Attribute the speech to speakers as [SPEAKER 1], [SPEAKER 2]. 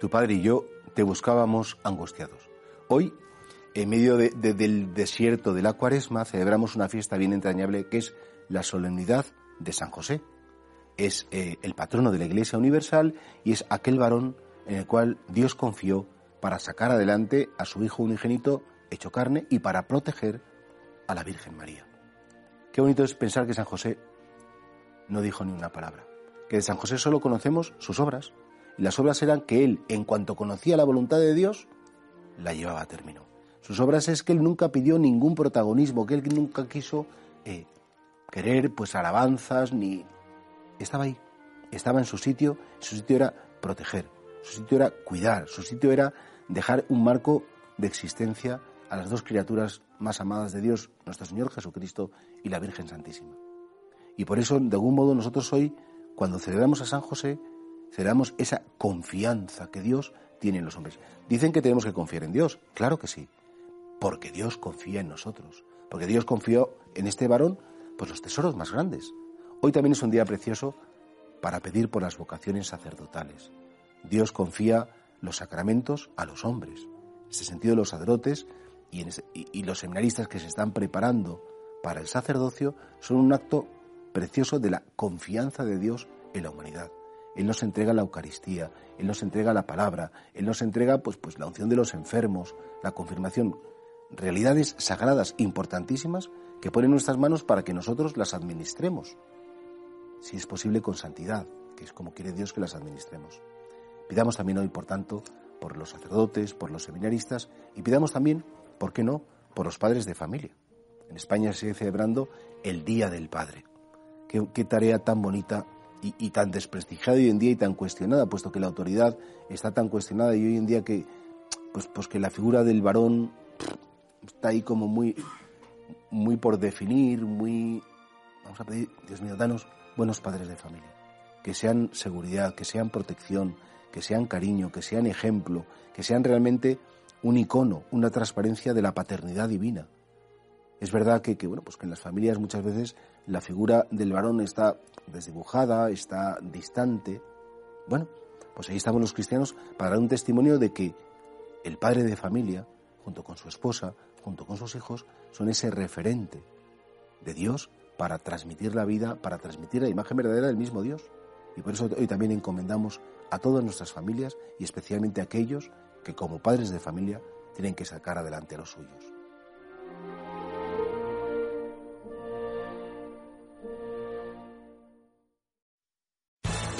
[SPEAKER 1] Tu padre y yo te buscábamos angustiados. Hoy, en medio de- de- del desierto de la cuaresma, celebramos una fiesta bien entrañable que es la solemnidad de San José. Es eh, el patrono de la Iglesia Universal y es aquel varón en el cual Dios confió para sacar adelante a su Hijo unigénito hecho carne y para proteger a la Virgen María. Qué bonito es pensar que San José no dijo ni una palabra. Que de San José solo conocemos sus obras. Y las obras eran que él, en cuanto conocía la voluntad de Dios, la llevaba a término. Sus obras es que él nunca pidió ningún protagonismo, que él nunca quiso eh, querer pues alabanzas, ni... Estaba ahí, estaba en su sitio, su sitio era proteger, su sitio era cuidar, su sitio era dejar un marco de existencia a las dos criaturas más amadas de Dios, nuestro Señor Jesucristo y la Virgen Santísima. Y por eso, de algún modo, nosotros hoy, cuando celebramos a San José, celebramos esa confianza que Dios tiene en los hombres. Dicen que tenemos que confiar en Dios, claro que sí, porque Dios confía en nosotros, porque Dios confió en este varón pues los tesoros más grandes. Hoy también es un día precioso para pedir por las vocaciones sacerdotales. Dios confía los sacramentos a los hombres. En ese sentido, los sacerdotes y los seminaristas que se están preparando para el sacerdocio son un acto precioso de la confianza de Dios en la humanidad. Él nos entrega la Eucaristía, Él nos entrega la palabra, Él nos entrega pues, pues la unción de los enfermos, la confirmación, realidades sagradas importantísimas que pone en nuestras manos para que nosotros las administremos, si es posible con santidad, que es como quiere Dios que las administremos. Pidamos también hoy, por tanto, por los sacerdotes, por los seminaristas y pidamos también, ¿por qué no?, por los padres de familia. En España se sigue celebrando el Día del Padre. Qué, qué tarea tan bonita y, y tan desprestigiada hoy en día y tan cuestionada, puesto que la autoridad está tan cuestionada y hoy en día que, pues, pues que la figura del varón está ahí como muy, muy por definir, muy... Vamos a pedir, Dios mío, danos buenos padres de familia, que sean seguridad, que sean protección, que sean cariño, que sean ejemplo, que sean realmente un icono, una transparencia de la paternidad divina. Es verdad que, bueno, pues que en las familias muchas veces la figura del varón está desdibujada, está distante. Bueno, pues ahí estamos los cristianos para dar un testimonio de que el padre de familia, junto con su esposa, junto con sus hijos, son ese referente de Dios para transmitir la vida, para transmitir la imagen verdadera del mismo Dios. Y por eso hoy también encomendamos a todas nuestras familias y especialmente a aquellos que como padres de familia tienen que sacar adelante a los suyos.